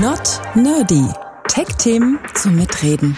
Not Nerdy. Tech-Themen zum Mitreden.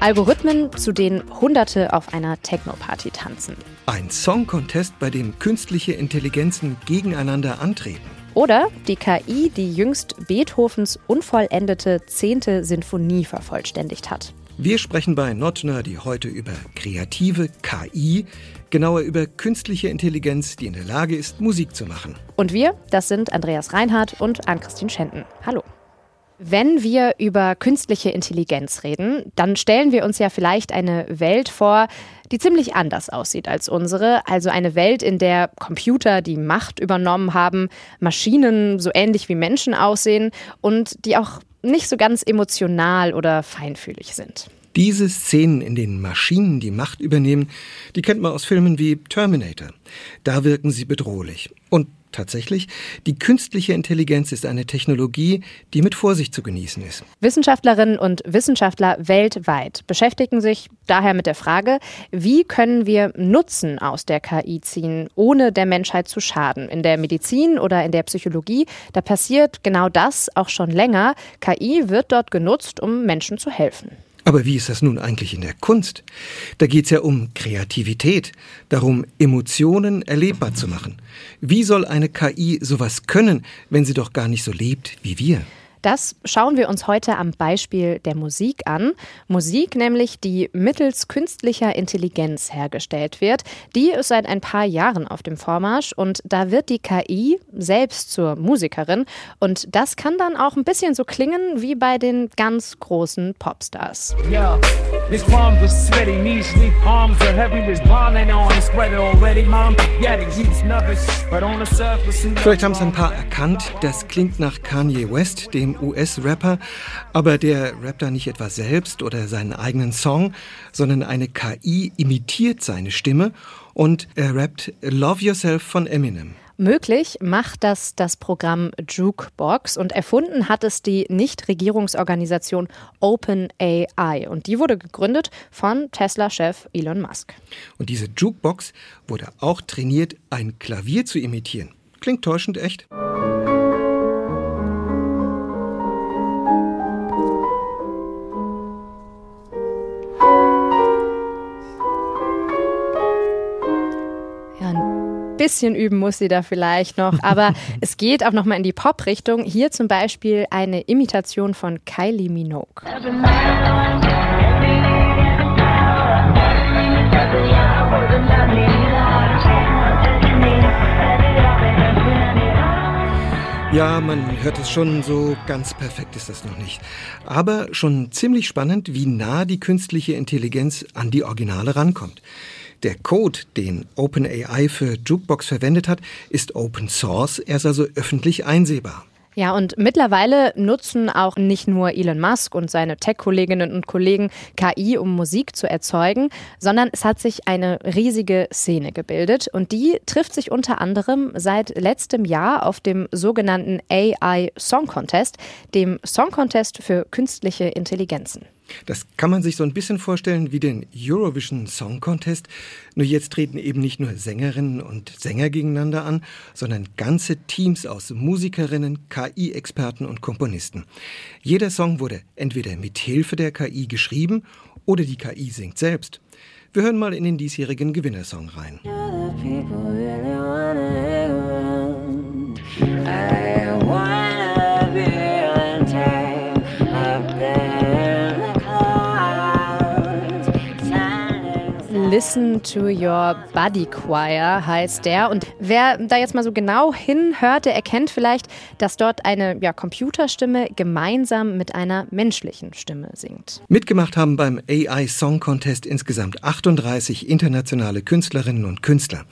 Algorithmen, zu denen Hunderte auf einer Techno-Party tanzen. Ein Song-Contest, bei dem künstliche Intelligenzen gegeneinander antreten. Oder die KI, die jüngst Beethovens unvollendete zehnte Sinfonie vervollständigt hat. Wir sprechen bei Not Nerdy heute über kreative KI, genauer über künstliche Intelligenz, die in der Lage ist, Musik zu machen. Und wir, das sind Andreas Reinhardt und Ann-Christine Schenten. Hallo. Wenn wir über künstliche Intelligenz reden, dann stellen wir uns ja vielleicht eine Welt vor, die ziemlich anders aussieht als unsere. Also eine Welt, in der Computer die Macht übernommen haben, Maschinen so ähnlich wie Menschen aussehen und die auch nicht so ganz emotional oder feinfühlig sind. Diese Szenen, in denen Maschinen die Macht übernehmen, die kennt man aus Filmen wie Terminator. Da wirken sie bedrohlich. Und Tatsächlich, die künstliche Intelligenz ist eine Technologie, die mit Vorsicht zu genießen ist. Wissenschaftlerinnen und Wissenschaftler weltweit beschäftigen sich daher mit der Frage, wie können wir Nutzen aus der KI ziehen, ohne der Menschheit zu schaden. In der Medizin oder in der Psychologie, da passiert genau das auch schon länger. KI wird dort genutzt, um Menschen zu helfen. Aber wie ist das nun eigentlich in der Kunst? Da geht es ja um Kreativität, darum, Emotionen erlebbar zu machen. Wie soll eine KI sowas können, wenn sie doch gar nicht so lebt wie wir? Das schauen wir uns heute am Beispiel der Musik an. Musik nämlich, die mittels künstlicher Intelligenz hergestellt wird. Die ist seit ein paar Jahren auf dem Vormarsch und da wird die KI selbst zur Musikerin. Und das kann dann auch ein bisschen so klingen wie bei den ganz großen Popstars. Ja. Vielleicht haben es ein paar erkannt, das klingt nach Kanye West, dem US-Rapper, aber der rappt da nicht etwa selbst oder seinen eigenen Song, sondern eine KI imitiert seine Stimme und er rappt Love Yourself von Eminem. Möglich macht das das Programm Jukebox und erfunden hat es die Nichtregierungsorganisation OpenAI und die wurde gegründet von Tesla-Chef Elon Musk. Und diese Jukebox wurde auch trainiert, ein Klavier zu imitieren. Klingt täuschend echt? Bisschen üben muss sie da vielleicht noch, aber es geht auch nochmal in die Pop-Richtung. Hier zum Beispiel eine Imitation von Kylie Minogue. Ja, man hört es schon, so ganz perfekt ist das noch nicht. Aber schon ziemlich spannend, wie nah die künstliche Intelligenz an die Originale rankommt. Der Code, den OpenAI für Jukebox verwendet hat, ist Open Source, er ist also öffentlich einsehbar. Ja, und mittlerweile nutzen auch nicht nur Elon Musk und seine Tech-Kolleginnen und Kollegen KI, um Musik zu erzeugen, sondern es hat sich eine riesige Szene gebildet und die trifft sich unter anderem seit letztem Jahr auf dem sogenannten AI Song Contest, dem Song Contest für künstliche Intelligenzen. Das kann man sich so ein bisschen vorstellen wie den Eurovision Song Contest. Nur jetzt treten eben nicht nur Sängerinnen und Sänger gegeneinander an, sondern ganze Teams aus Musikerinnen, KI-Experten und Komponisten. Jeder Song wurde entweder mit Hilfe der KI geschrieben oder die KI singt selbst. Wir hören mal in den diesjährigen Gewinnersong rein. Listen to Your Body Choir heißt der. Und wer da jetzt mal so genau hinhört, der erkennt vielleicht, dass dort eine ja, Computerstimme gemeinsam mit einer menschlichen Stimme singt. Mitgemacht haben beim AI Song Contest insgesamt 38 internationale Künstlerinnen und Künstler.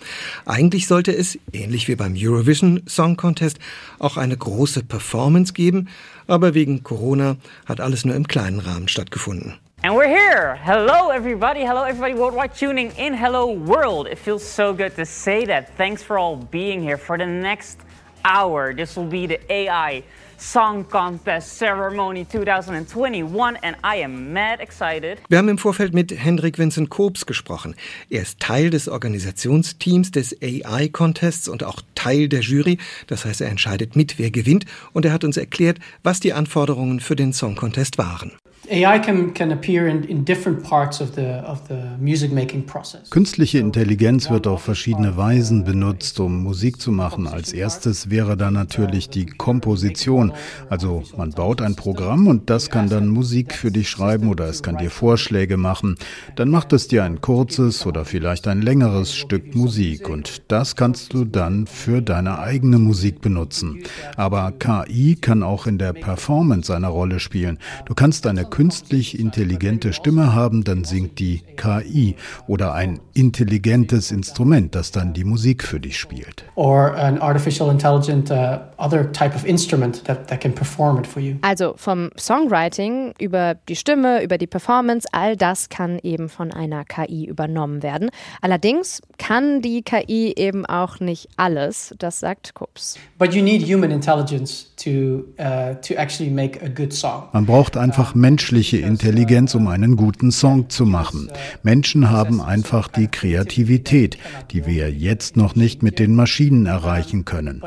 Eigentlich sollte es, ähnlich wie beim Eurovision Song Contest, auch eine große Performance geben, aber wegen Corona hat alles nur im kleinen Rahmen stattgefunden. And we're here. Hello, everybody. Hello, everybody worldwide tuning in. Hello, world. It feels so good to say that. Thanks for all being here for the next hour. This will be the AI Song Contest Ceremony 2021 and I am mad excited. Wir haben im Vorfeld mit Hendrik Vincent Kobs gesprochen. Er ist Teil des Organisationsteams des AI Contests und auch Teil der Jury. Das heißt, er entscheidet mit, wer gewinnt und er hat uns erklärt, was die Anforderungen für den Song Contest waren. AI can, can appear in, in different parts of the, of the music making process. Künstliche Intelligenz wird auf verschiedene Weisen benutzt, um Musik zu machen. Als erstes wäre da natürlich die Komposition. Also man baut ein Programm und das kann dann Musik für dich schreiben oder es kann dir Vorschläge machen. Dann macht es dir ein kurzes oder vielleicht ein längeres Stück Musik und das kannst du dann für deine eigene Musik benutzen. Aber KI kann auch in der Performance eine Rolle spielen. Du kannst eine künstlich intelligente Stimme haben, dann singt die KI oder ein intelligentes Instrument, das dann die Musik für dich spielt. Or an artificial intelligent uh, other type of instrument that, that can perform it for you. Also vom Songwriting über die Stimme, über die Performance, all das kann eben von einer KI übernommen werden. Allerdings kann die KI eben auch nicht alles, das sagt Kups. But you need human intelligence to, uh, to actually make a good song. Man braucht einfach menschliche Intelligenz, um einen guten Song zu machen. Menschen haben einfach die Kreativität, die wir jetzt noch nicht mit den Maschinen erreichen können.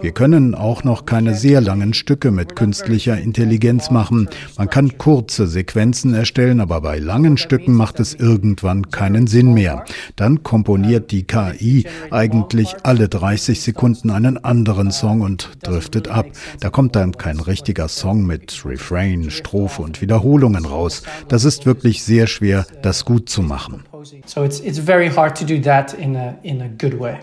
Wir können auch noch keine sehr langen Stücke mit künstlicher Intelligenz machen. Man kann kurze Sequenzen erstellen, aber bei langen Stücken macht es irgendwann keinen Sinn mehr. Dann komponiert die KI eigentlich alle 30 Sekunden einen anderen Song und driftet ab. Da kommt dann kein richtiger Song mit Refrain, Strophe und Wiederholung. Wiederholungen raus. Das ist wirklich sehr schwer, das gut zu machen.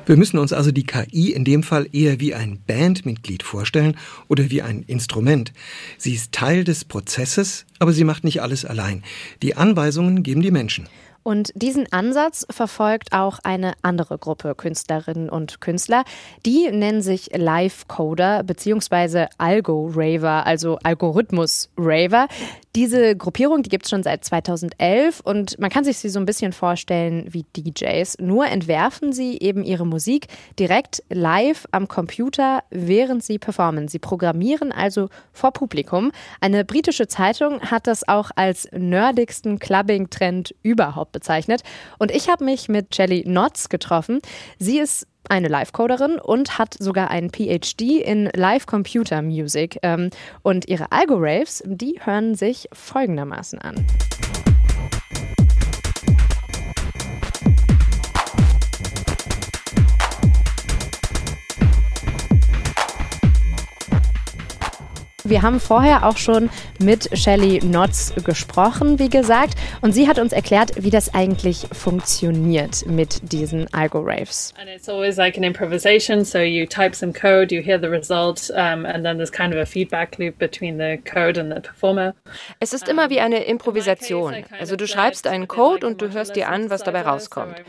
Wir müssen uns also die KI in dem Fall eher wie ein Bandmitglied vorstellen oder wie ein Instrument. Sie ist Teil des Prozesses, aber sie macht nicht alles allein. Die Anweisungen geben die Menschen. Und diesen Ansatz verfolgt auch eine andere Gruppe Künstlerinnen und Künstler. Die nennen sich Live-Coder bzw. Algo-Raver, also Algorithmus-Raver. Diese Gruppierung, die gibt es schon seit 2011 und man kann sich sie so ein bisschen vorstellen wie DJs. Nur entwerfen sie eben ihre Musik direkt live am Computer, während sie performen. Sie programmieren also vor Publikum. Eine britische Zeitung hat das auch als nerdigsten Clubbing-Trend überhaupt bezeichnet. Und ich habe mich mit Jelly Notz getroffen. Sie ist eine Live-Coderin und hat sogar einen PhD in Live Computer Music. Ähm, und ihre Algo-Raves, die hören sich folgendermaßen an. Wir haben vorher auch schon mit Shelly Notz gesprochen, wie gesagt, und sie hat uns erklärt, wie das eigentlich funktioniert mit diesen Algo-Raves. And it's always like an improvisation, so you type some code, you hear the result, um, and then there's kind of a feedback loop between the code and the performer. Es ist immer wie eine Improvisation. Also du schreibst einen Code und du hörst dir an, was dabei rauskommt.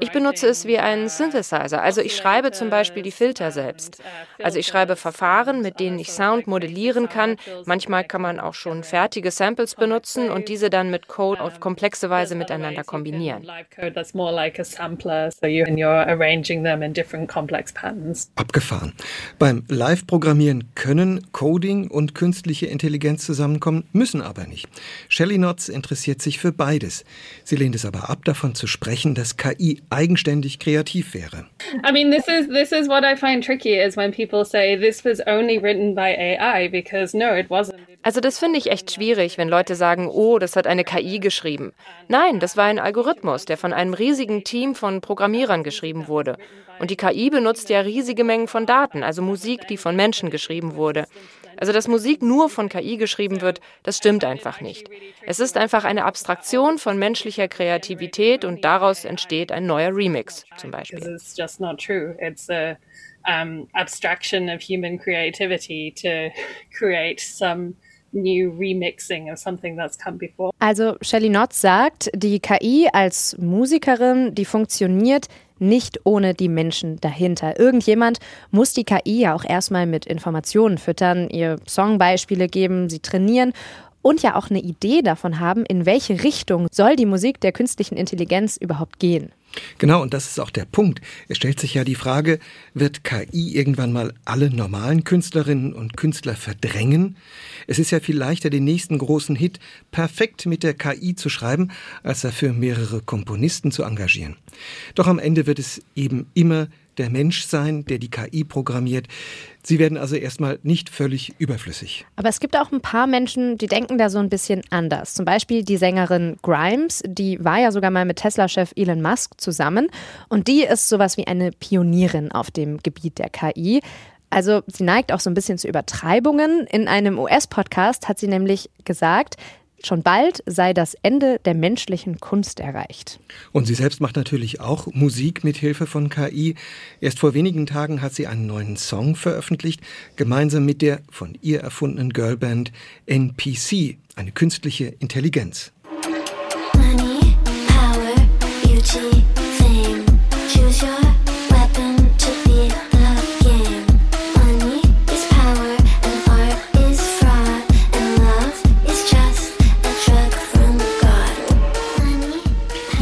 Ich benutze es wie einen Synthesizer. Also ich schreibe zum Beispiel die Filter selbst. Also ich schreibe Verfahren, mit denen ich Sound modellieren machen kann. Manchmal kann man auch schon fertige Samples benutzen und diese dann mit Code auf komplexe Weise miteinander kombinieren. Abgefahren. Beim Live-Programmieren können Coding und künstliche Intelligenz zusammenkommen, müssen aber nicht. Shelly Notz interessiert sich für beides. Sie lehnt es aber ab, davon zu sprechen, dass KI eigenständig kreativ wäre. I mean, this is this is what I find tricky is when people say this was only written by AI because also das finde ich echt schwierig, wenn Leute sagen, oh, das hat eine KI geschrieben. Nein, das war ein Algorithmus, der von einem riesigen Team von Programmierern geschrieben wurde. Und die KI benutzt ja riesige Mengen von Daten, also Musik, die von Menschen geschrieben wurde. Also dass Musik nur von KI geschrieben wird, das stimmt einfach nicht. Es ist einfach eine Abstraktion von menschlicher Kreativität und daraus entsteht ein neuer Remix zum Beispiel um, abstraction of human creativity to create some new remixing of something that's come before. Also Shelly Notz sagt, die KI als Musikerin, die funktioniert nicht ohne die Menschen dahinter. Irgendjemand muss die KI ja auch erstmal mit Informationen füttern, ihr Songbeispiele geben, sie trainieren und ja auch eine Idee davon haben, in welche Richtung soll die Musik der künstlichen Intelligenz überhaupt gehen. Genau, und das ist auch der Punkt. Es stellt sich ja die Frage, wird KI irgendwann mal alle normalen Künstlerinnen und Künstler verdrängen? Es ist ja viel leichter, den nächsten großen Hit perfekt mit der KI zu schreiben, als dafür mehrere Komponisten zu engagieren. Doch am Ende wird es eben immer der Mensch sein, der die KI programmiert. Sie werden also erstmal nicht völlig überflüssig. Aber es gibt auch ein paar Menschen, die denken da so ein bisschen anders. Zum Beispiel die Sängerin Grimes, die war ja sogar mal mit Tesla-Chef Elon Musk zusammen. Und die ist sowas wie eine Pionierin auf dem Gebiet der KI. Also sie neigt auch so ein bisschen zu Übertreibungen. In einem US-Podcast hat sie nämlich gesagt, Schon bald sei das Ende der menschlichen Kunst erreicht. Und sie selbst macht natürlich auch Musik mit Hilfe von KI. Erst vor wenigen Tagen hat sie einen neuen Song veröffentlicht, gemeinsam mit der von ihr erfundenen Girlband NPC, eine künstliche Intelligenz. Money, power, beauty,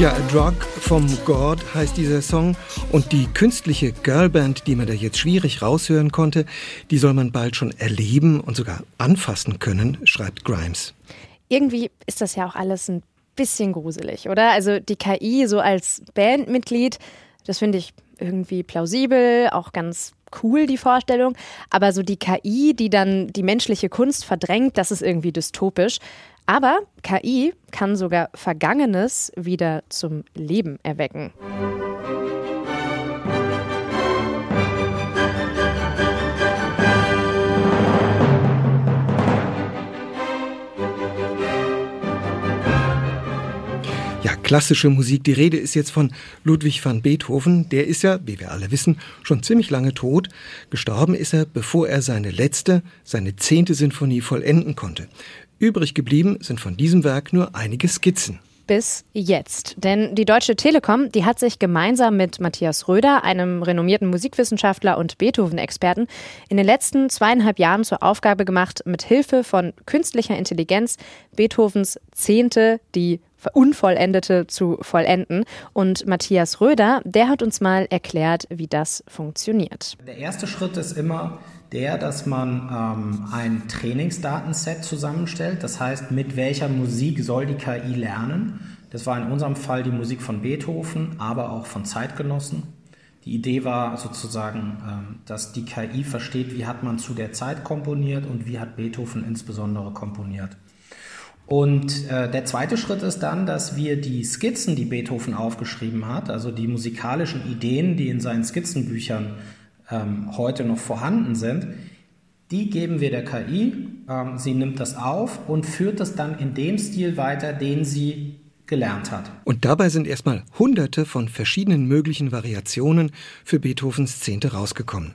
Ja, A Drug from God heißt dieser Song und die künstliche Girlband, die man da jetzt schwierig raushören konnte, die soll man bald schon erleben und sogar anfassen können, schreibt Grimes. Irgendwie ist das ja auch alles ein bisschen gruselig, oder? Also die KI so als Bandmitglied, das finde ich irgendwie plausibel, auch ganz cool, die Vorstellung. Aber so die KI, die dann die menschliche Kunst verdrängt, das ist irgendwie dystopisch. Aber KI kann sogar Vergangenes wieder zum Leben erwecken. Klassische Musik. Die Rede ist jetzt von Ludwig van Beethoven. Der ist ja, wie wir alle wissen, schon ziemlich lange tot. Gestorben ist er, bevor er seine letzte, seine zehnte Sinfonie vollenden konnte. Übrig geblieben sind von diesem Werk nur einige Skizzen bis jetzt. Denn die Deutsche Telekom, die hat sich gemeinsam mit Matthias Röder, einem renommierten Musikwissenschaftler und Beethoven-Experten, in den letzten zweieinhalb Jahren zur Aufgabe gemacht, mit Hilfe von künstlicher Intelligenz Beethovens Zehnte, die Unvollendete zu vollenden. Und Matthias Röder, der hat uns mal erklärt, wie das funktioniert. Der erste Schritt ist immer, der, dass man ähm, ein Trainingsdatenset zusammenstellt. Das heißt, mit welcher Musik soll die KI lernen? Das war in unserem Fall die Musik von Beethoven, aber auch von Zeitgenossen. Die Idee war sozusagen, ähm, dass die KI versteht, wie hat man zu der Zeit komponiert und wie hat Beethoven insbesondere komponiert. Und äh, der zweite Schritt ist dann, dass wir die Skizzen, die Beethoven aufgeschrieben hat, also die musikalischen Ideen, die in seinen Skizzenbüchern ähm, heute noch vorhanden sind, die geben wir der KI. Ähm, sie nimmt das auf und führt das dann in dem Stil weiter, den sie gelernt hat. Und dabei sind erstmal hunderte von verschiedenen möglichen Variationen für Beethovens Zehnte rausgekommen.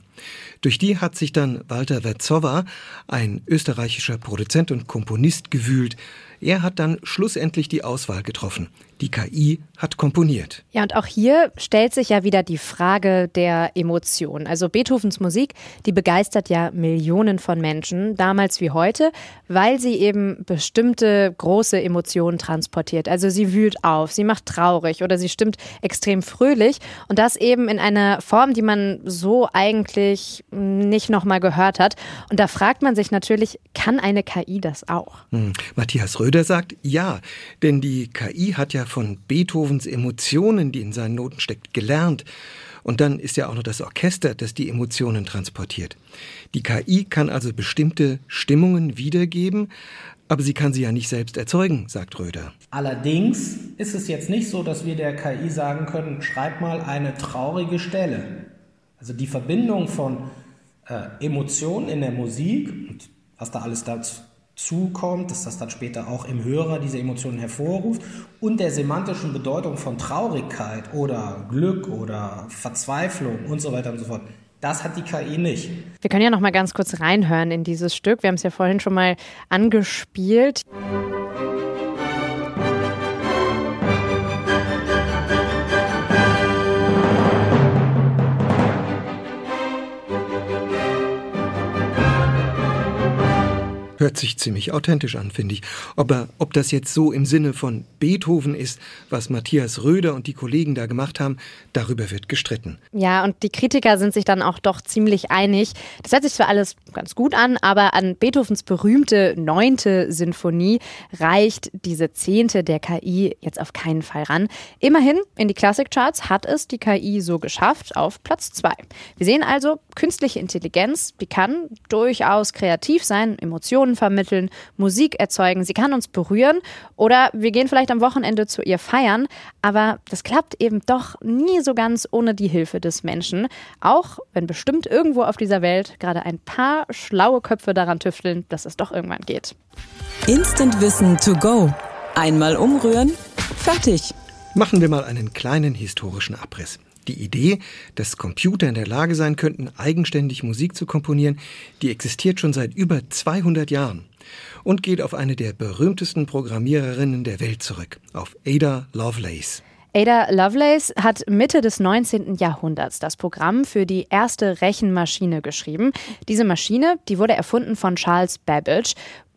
Durch die hat sich dann Walter Werzowa, ein österreichischer Produzent und Komponist, gewühlt. Er hat dann schlussendlich die Auswahl getroffen. Die KI hat komponiert. Ja, und auch hier stellt sich ja wieder die Frage der Emotion. Also Beethovens Musik, die begeistert ja Millionen von Menschen, damals wie heute, weil sie eben bestimmte große Emotionen transportiert. Also sie wühlt auf, sie macht traurig oder sie stimmt extrem fröhlich und das eben in einer Form, die man so eigentlich nicht nochmal gehört hat. Und da fragt man sich natürlich, kann eine KI das auch? Hm. Matthias Röder sagt ja, denn die KI hat ja von Beethovens Emotionen, die in seinen Noten steckt, gelernt. Und dann ist ja auch noch das Orchester, das die Emotionen transportiert. Die KI kann also bestimmte Stimmungen wiedergeben, aber sie kann sie ja nicht selbst erzeugen, sagt Röder. Allerdings ist es jetzt nicht so, dass wir der KI sagen können, schreib mal eine traurige Stelle. Also die Verbindung von äh, Emotionen in der Musik und was da alles dazu zukommt, dass das dann später auch im Hörer diese Emotionen hervorruft und der semantischen Bedeutung von Traurigkeit oder Glück oder Verzweiflung und so weiter und so fort. Das hat die KI nicht. Wir können ja noch mal ganz kurz reinhören in dieses Stück. Wir haben es ja vorhin schon mal angespielt. Hört sich ziemlich authentisch an, finde ich. Aber ob das jetzt so im Sinne von Beethoven ist, was Matthias Röder und die Kollegen da gemacht haben, darüber wird gestritten. Ja, und die Kritiker sind sich dann auch doch ziemlich einig. Das hört sich zwar alles ganz gut an, aber an Beethovens berühmte neunte Sinfonie reicht diese zehnte der KI jetzt auf keinen Fall ran. Immerhin in die Klassikcharts hat es die KI so geschafft auf Platz zwei. Wir sehen also, künstliche Intelligenz, die kann durchaus kreativ sein, Emotionen vermitteln, Musik erzeugen, sie kann uns berühren oder wir gehen vielleicht am Wochenende zu ihr feiern, aber das klappt eben doch nie so ganz ohne die Hilfe des Menschen, auch wenn bestimmt irgendwo auf dieser Welt gerade ein paar schlaue Köpfe daran tüfteln, dass es doch irgendwann geht. Instant Wissen to go. Einmal umrühren, fertig. Machen wir mal einen kleinen historischen Abriss. Die Idee, dass Computer in der Lage sein könnten, eigenständig Musik zu komponieren, die existiert schon seit über 200 Jahren und geht auf eine der berühmtesten Programmiererinnen der Welt zurück, auf Ada Lovelace. Ada Lovelace hat Mitte des 19. Jahrhunderts das Programm für die erste Rechenmaschine geschrieben. Diese Maschine, die wurde erfunden von Charles Babbage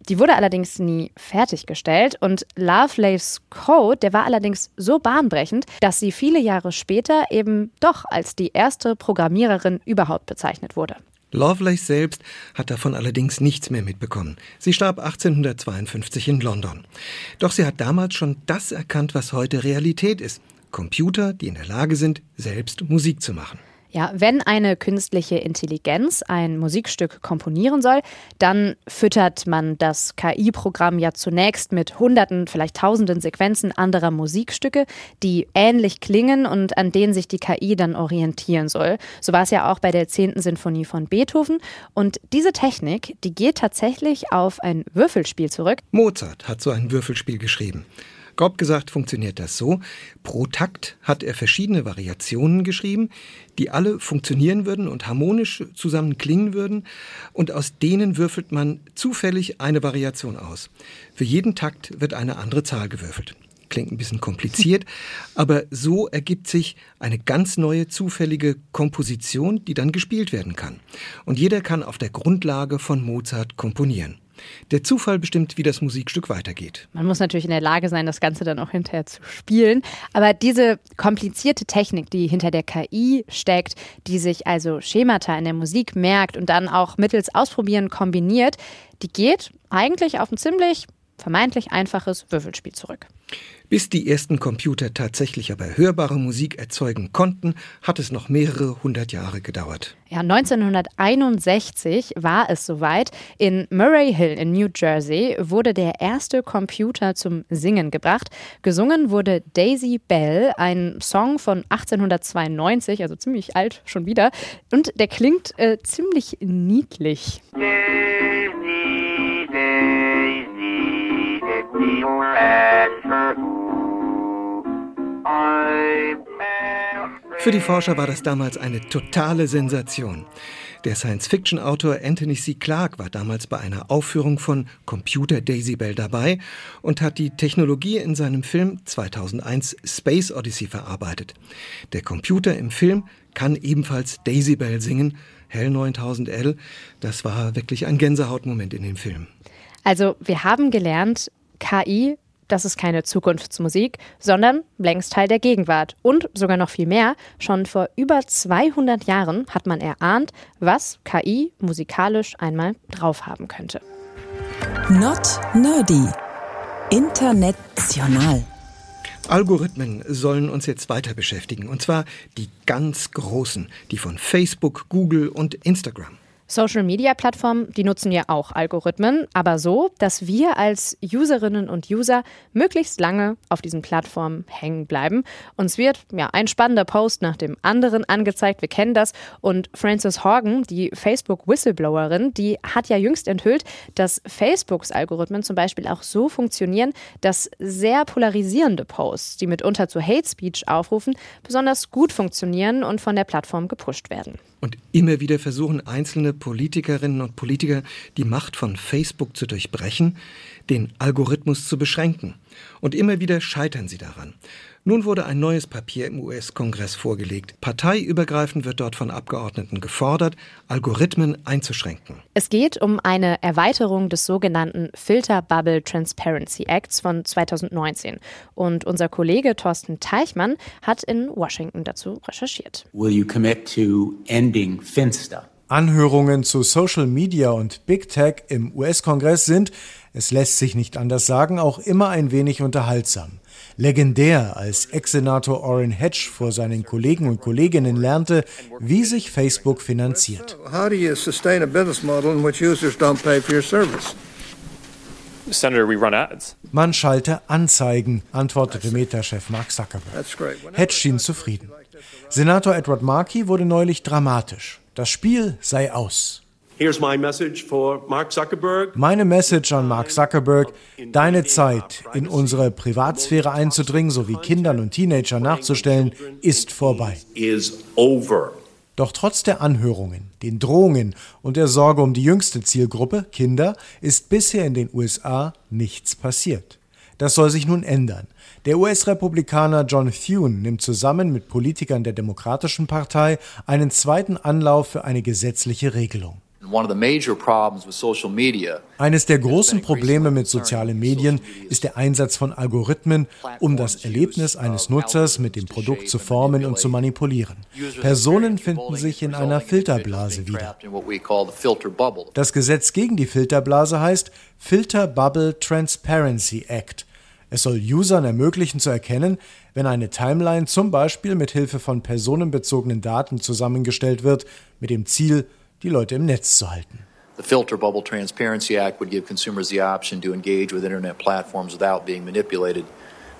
die wurde allerdings nie fertiggestellt und Lovelace Code, der war allerdings so bahnbrechend, dass sie viele Jahre später eben doch als die erste Programmiererin überhaupt bezeichnet wurde. Lovelace selbst hat davon allerdings nichts mehr mitbekommen. Sie starb 1852 in London. Doch sie hat damals schon das erkannt, was heute Realität ist. Computer, die in der Lage sind, selbst Musik zu machen. Ja, wenn eine künstliche Intelligenz ein Musikstück komponieren soll, dann füttert man das KI-Programm ja zunächst mit Hunderten, vielleicht Tausenden Sequenzen anderer Musikstücke, die ähnlich klingen und an denen sich die KI dann orientieren soll. So war es ja auch bei der 10. Sinfonie von Beethoven. Und diese Technik, die geht tatsächlich auf ein Würfelspiel zurück. Mozart hat so ein Würfelspiel geschrieben. Grob gesagt funktioniert das so. Pro Takt hat er verschiedene Variationen geschrieben, die alle funktionieren würden und harmonisch zusammen klingen würden. Und aus denen würfelt man zufällig eine Variation aus. Für jeden Takt wird eine andere Zahl gewürfelt. Klingt ein bisschen kompliziert, aber so ergibt sich eine ganz neue zufällige Komposition, die dann gespielt werden kann. Und jeder kann auf der Grundlage von Mozart komponieren. Der Zufall bestimmt, wie das Musikstück weitergeht. Man muss natürlich in der Lage sein, das Ganze dann auch hinterher zu spielen. Aber diese komplizierte Technik, die hinter der KI steckt, die sich also Schemata in der Musik merkt und dann auch mittels Ausprobieren kombiniert, die geht eigentlich auf ein ziemlich vermeintlich einfaches Würfelspiel zurück. Bis die ersten Computer tatsächlich aber hörbare Musik erzeugen konnten, hat es noch mehrere hundert Jahre gedauert. Ja, 1961 war es soweit. In Murray Hill in New Jersey wurde der erste Computer zum Singen gebracht. Gesungen wurde Daisy Bell, ein Song von 1892, also ziemlich alt schon wieder. Und der klingt äh, ziemlich niedlich. Daisy, Daisy, Daisy, für die Forscher war das damals eine totale Sensation. Der Science-Fiction-Autor Anthony C. Clarke war damals bei einer Aufführung von Computer Daisy Bell dabei und hat die Technologie in seinem Film 2001 Space Odyssey verarbeitet. Der Computer im Film kann ebenfalls Daisy Bell singen. Hell 9000L, das war wirklich ein Gänsehautmoment in dem Film. Also wir haben gelernt, KI das ist keine Zukunftsmusik, sondern längst Teil der Gegenwart. Und sogar noch viel mehr, schon vor über 200 Jahren hat man erahnt, was KI musikalisch einmal drauf haben könnte. Not nerdy. International. Algorithmen sollen uns jetzt weiter beschäftigen, und zwar die ganz großen, die von Facebook, Google und Instagram. Social-Media-Plattformen, die nutzen ja auch Algorithmen, aber so, dass wir als Userinnen und User möglichst lange auf diesen Plattformen hängen bleiben. Uns wird ja ein spannender Post nach dem anderen angezeigt, wir kennen das. Und Frances Horgan, die Facebook-Whistleblowerin, die hat ja jüngst enthüllt, dass Facebooks Algorithmen zum Beispiel auch so funktionieren, dass sehr polarisierende Posts, die mitunter zu Hate Speech aufrufen, besonders gut funktionieren und von der Plattform gepusht werden. Und immer wieder versuchen einzelne Politikerinnen und Politiker, die Macht von Facebook zu durchbrechen, den Algorithmus zu beschränken. Und immer wieder scheitern sie daran. Nun wurde ein neues Papier im US-Kongress vorgelegt. Parteiübergreifend wird dort von Abgeordneten gefordert, Algorithmen einzuschränken. Es geht um eine Erweiterung des sogenannten Filter Bubble Transparency Acts von 2019. Und unser Kollege Thorsten Teichmann hat in Washington dazu recherchiert. Will you commit to ending Finsta? Anhörungen zu Social Media und Big Tech im US-Kongress sind, es lässt sich nicht anders sagen, auch immer ein wenig unterhaltsam. Legendär, als Ex-Senator Orrin Hedge vor seinen Kollegen und Kolleginnen lernte, wie sich Facebook finanziert. How do you sustain a business model in which users don't pay for your service? Senator, we run ads. Man schalte Anzeigen, antwortete Meta-Chef Mark Zuckerberg. Hedge schien zufrieden. Senator Edward Markey wurde neulich dramatisch. Das Spiel sei aus. Meine Message an Mark Zuckerberg, deine Zeit, in unsere Privatsphäre einzudringen sowie Kindern und Teenagern nachzustellen, ist vorbei. Doch trotz der Anhörungen, den Drohungen und der Sorge um die jüngste Zielgruppe, Kinder, ist bisher in den USA nichts passiert. Das soll sich nun ändern. Der US-Republikaner John Thune nimmt zusammen mit Politikern der Demokratischen Partei einen zweiten Anlauf für eine gesetzliche Regelung. Eines der großen Probleme mit sozialen Medien ist der Einsatz von Algorithmen, um das Erlebnis eines Nutzers mit dem Produkt zu formen und zu manipulieren. Personen finden sich in einer Filterblase wieder. Das Gesetz gegen die Filterblase heißt Filter Bubble Transparency Act. Es soll Usern ermöglichen zu erkennen, wenn eine Timeline zum Beispiel mit Hilfe von personenbezogenen Daten zusammengestellt wird, mit dem Ziel, die Leute im Netz zu halten. The Filter Bubble Transparency Act would give consumers the option to engage with internet platforms without being manipulated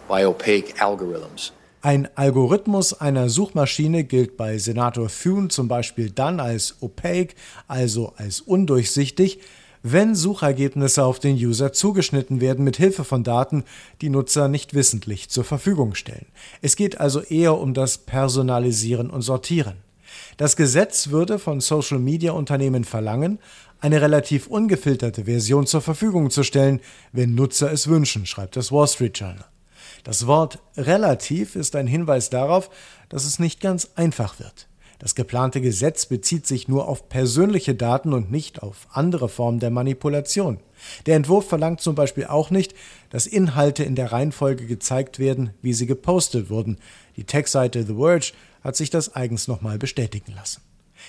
by opaque algorithms. Ein Algorithmus einer Suchmaschine gilt bei Senator Thune zum Beispiel dann als opaque, also als undurchsichtig, wenn Suchergebnisse auf den User zugeschnitten werden mit Hilfe von Daten, die Nutzer nicht wissentlich zur Verfügung stellen. Es geht also eher um das Personalisieren und Sortieren. Das Gesetz würde von Social-Media-Unternehmen verlangen, eine relativ ungefilterte Version zur Verfügung zu stellen, wenn Nutzer es wünschen, schreibt das Wall Street Journal. Das Wort relativ ist ein Hinweis darauf, dass es nicht ganz einfach wird. Das geplante Gesetz bezieht sich nur auf persönliche Daten und nicht auf andere Formen der Manipulation. Der Entwurf verlangt zum Beispiel auch nicht, dass Inhalte in der Reihenfolge gezeigt werden, wie sie gepostet wurden. Die Tech-Seite The Verge hat sich das eigens nochmal bestätigen lassen.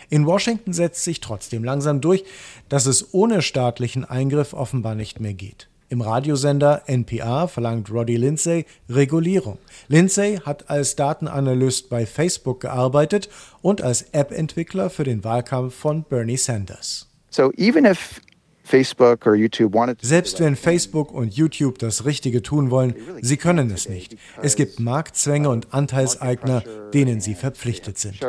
In Washington setzt sich trotzdem langsam durch, dass es ohne staatlichen Eingriff offenbar nicht mehr geht. Im Radiosender NPR verlangt Roddy Lindsay Regulierung. Lindsay hat als Datenanalyst bei Facebook gearbeitet und als App-Entwickler für den Wahlkampf von Bernie Sanders. So even if selbst wenn Facebook und YouTube das Richtige tun wollen, sie können es nicht. Es gibt Marktzwänge und Anteilseigner, denen sie verpflichtet sind.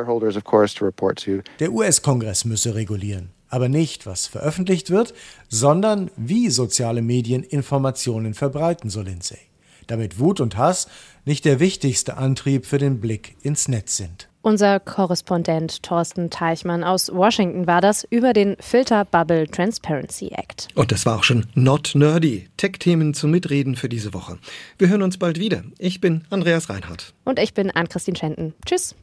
Der US-Kongress müsse regulieren. Aber nicht, was veröffentlicht wird, sondern wie soziale Medien Informationen verbreiten, so Lindsay. Damit Wut und Hass nicht der wichtigste Antrieb für den Blick ins Netz sind. Unser Korrespondent Thorsten Teichmann aus Washington war das über den Filter Bubble Transparency Act. Und das war auch schon Not Nerdy. Tech-Themen zum Mitreden für diese Woche. Wir hören uns bald wieder. Ich bin Andreas Reinhardt. Und ich bin Ann-Christine Schenten. Tschüss.